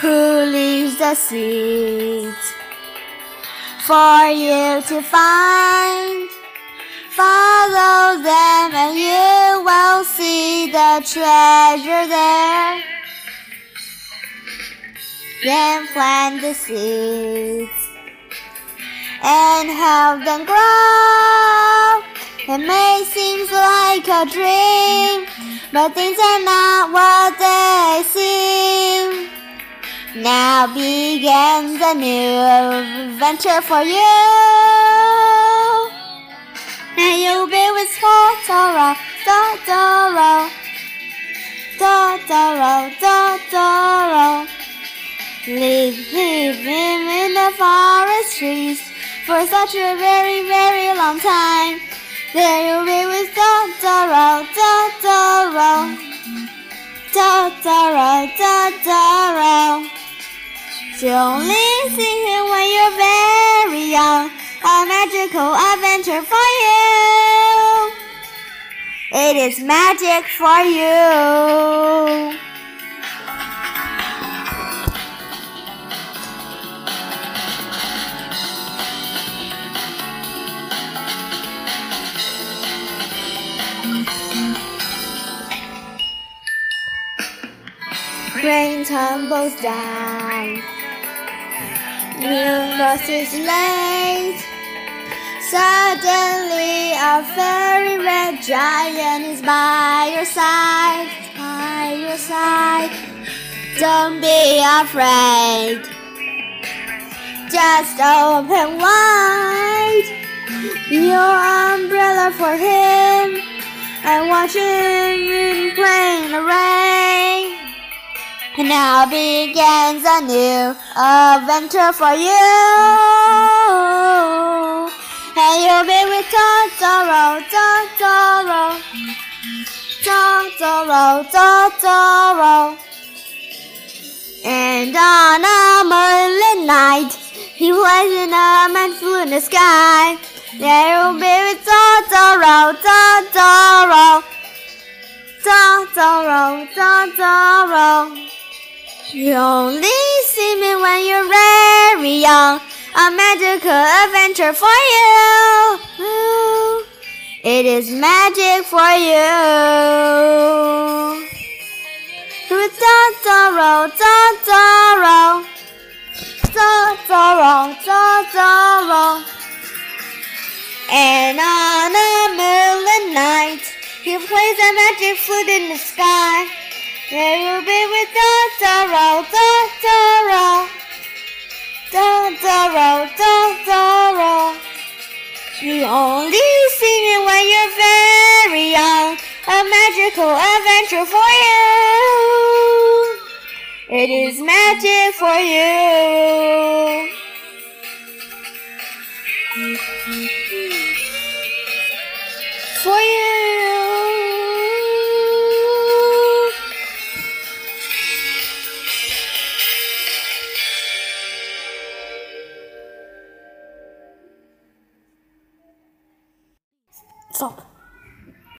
Who leaves the seeds for you to find? Follow them and you will see the treasure there. Then plant the seeds and help them grow. It may seem like a dream, but things are not what they seem. Now begins a new adventure for you. Now you'll be with Totoro, Totoro, Totoro, Totoro. Leave him in the forest trees for such a very, very long time. There you'll be with Totoro, Totoro, Totoro, Totoro. You only see him when you're very young. A magical adventure for you. It is magic for you. Rain tumbles down. New bus is late. Suddenly, a very red giant is by your side, by your side. Don't be afraid. Just open wide your umbrella for him and watch him in plain array. Now begins a new adventure for you. And you'll be with Totoro, Totoro, Totoro, Totoro. And on a moonlit night, he flies in a man's blue in the sky. There you'll be with Totoro, oh, Totoro, Totoro, Totoro. You only see me when you're very young. A magical adventure for you. It is magic for you. With Totoro, Totoro, Totoro, Totoro. And on a moonlit night, he plays a magic flute in the sky. There will be with Totoro, Totoro, magical adventure for you. It is magic for you. For you. Stop.